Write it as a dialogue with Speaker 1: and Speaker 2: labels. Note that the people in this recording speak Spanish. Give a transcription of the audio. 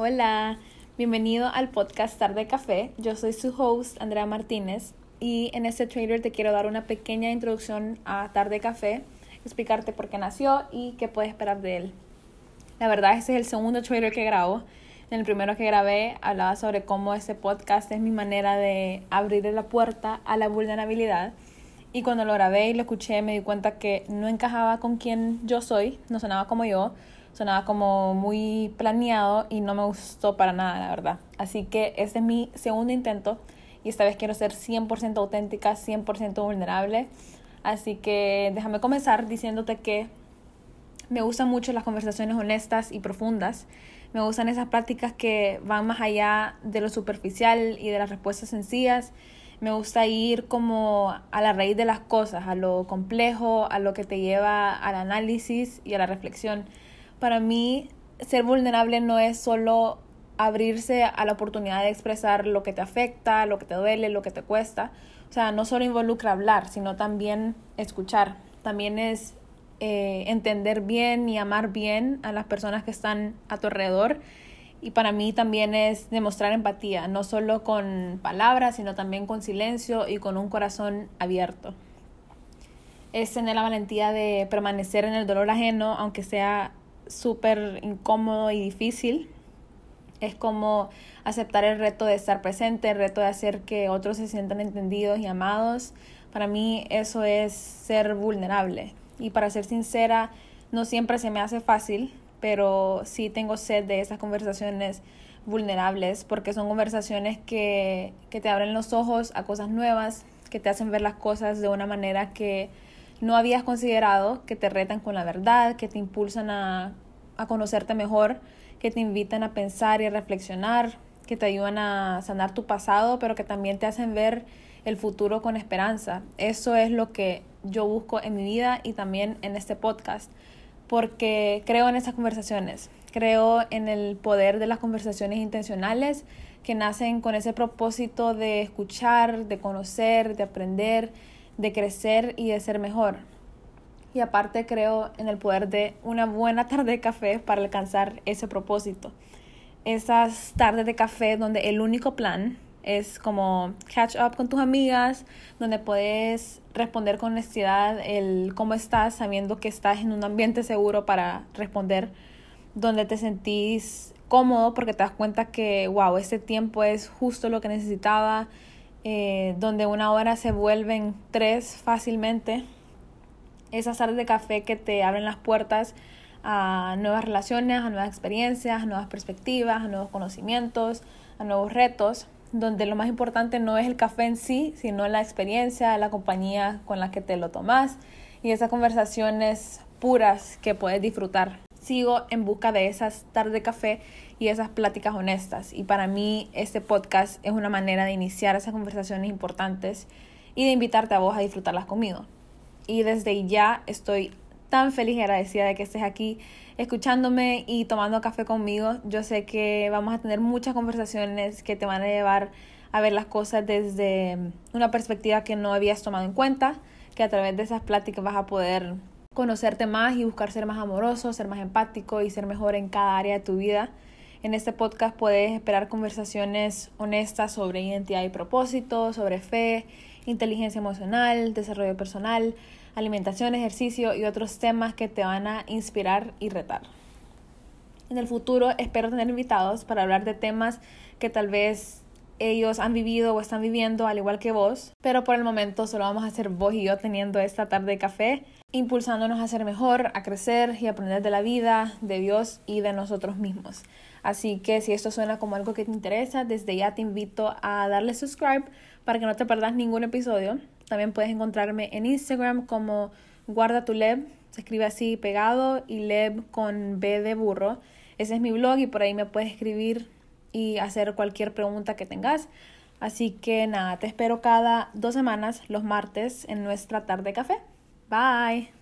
Speaker 1: Hola, bienvenido al podcast Tarde Café. Yo soy su host, Andrea Martínez, y en este trailer te quiero dar una pequeña introducción a Tarde Café, explicarte por qué nació y qué puedes esperar de él. La verdad, este es el segundo trailer que grabo. En el primero que grabé hablaba sobre cómo este podcast es mi manera de abrir la puerta a la vulnerabilidad. Y cuando lo grabé y lo escuché me di cuenta que no encajaba con quien yo soy, no sonaba como yo sonaba como muy planeado y no me gustó para nada, la verdad. Así que este es mi segundo intento y esta vez quiero ser 100% auténtica, 100% vulnerable. Así que déjame comenzar diciéndote que me gustan mucho las conversaciones honestas y profundas. Me gustan esas prácticas que van más allá de lo superficial y de las respuestas sencillas. Me gusta ir como a la raíz de las cosas, a lo complejo, a lo que te lleva al análisis y a la reflexión para mí ser vulnerable no es solo abrirse a la oportunidad de expresar lo que te afecta, lo que te duele, lo que te cuesta. O sea, no solo involucra hablar, sino también escuchar. También es eh, entender bien y amar bien a las personas que están a tu alrededor. Y para mí también es demostrar empatía, no solo con palabras, sino también con silencio y con un corazón abierto. Es tener la valentía de permanecer en el dolor ajeno, aunque sea súper incómodo y difícil. Es como aceptar el reto de estar presente, el reto de hacer que otros se sientan entendidos y amados. Para mí eso es ser vulnerable. Y para ser sincera, no siempre se me hace fácil, pero sí tengo sed de esas conversaciones vulnerables porque son conversaciones que, que te abren los ojos a cosas nuevas, que te hacen ver las cosas de una manera que no habías considerado, que te retan con la verdad, que te impulsan a, conocerte mejor, que te invitan a pensar y a reflexionar, que te ayudan a sanar tu pasado, pero que también te hacen ver el futuro con esperanza. Eso es lo que yo busco en mi vida y también en este podcast, porque creo en esas conversaciones, creo en el poder de las conversaciones intencionales que nacen con ese propósito de escuchar, de conocer, de aprender de crecer y de ser mejor. Y aparte creo en el poder de una buena tarde de café para alcanzar ese propósito. Esas tardes de café donde el único plan es como catch up con tus amigas, donde puedes responder con honestidad el cómo estás, sabiendo que estás en un ambiente seguro para responder, donde te sentís cómodo porque te das cuenta que, wow, este tiempo es justo lo que necesitaba, eh, donde una hora se vuelven tres fácilmente. Esas tardes de café que te abren las puertas a nuevas relaciones, a nuevas experiencias, a nuevas perspectivas, a nuevos conocimientos, a nuevos retos, donde lo más importante no es el café en sí, sino la experiencia, la compañía con la que te lo tomas y esas conversaciones puras que puedes disfrutar sigo en busca de esas tardes de café y esas pláticas honestas. Y para mí este podcast es una manera de iniciar esas conversaciones importantes y de invitarte a vos a disfrutarlas conmigo. Y desde ya estoy tan feliz y agradecida de que estés aquí escuchándome y tomando café conmigo. Yo sé que vamos a tener muchas conversaciones que te van a llevar a ver las cosas desde una perspectiva que no habías tomado en cuenta, que a través de esas pláticas vas a poder conocerte más y buscar ser más amoroso, ser más empático y ser mejor en cada área de tu vida. En este podcast puedes esperar conversaciones honestas sobre identidad y propósito, sobre fe, inteligencia emocional, desarrollo personal, alimentación, ejercicio y otros temas que te van a inspirar y retar. En el futuro espero tener invitados para hablar de temas que tal vez ellos han vivido o están viviendo al igual que vos, pero por el momento solo vamos a hacer vos y yo teniendo esta tarde de café, impulsándonos a ser mejor, a crecer y aprender de la vida, de Dios y de nosotros mismos. Así que si esto suena como algo que te interesa, desde ya te invito a darle subscribe para que no te perdas ningún episodio. También puedes encontrarme en Instagram como guarda tu leb, se escribe así pegado y leb con B de burro. Ese es mi blog y por ahí me puedes escribir y hacer cualquier pregunta que tengas. Así que nada, te espero cada dos semanas, los martes, en nuestra tarde café. Bye.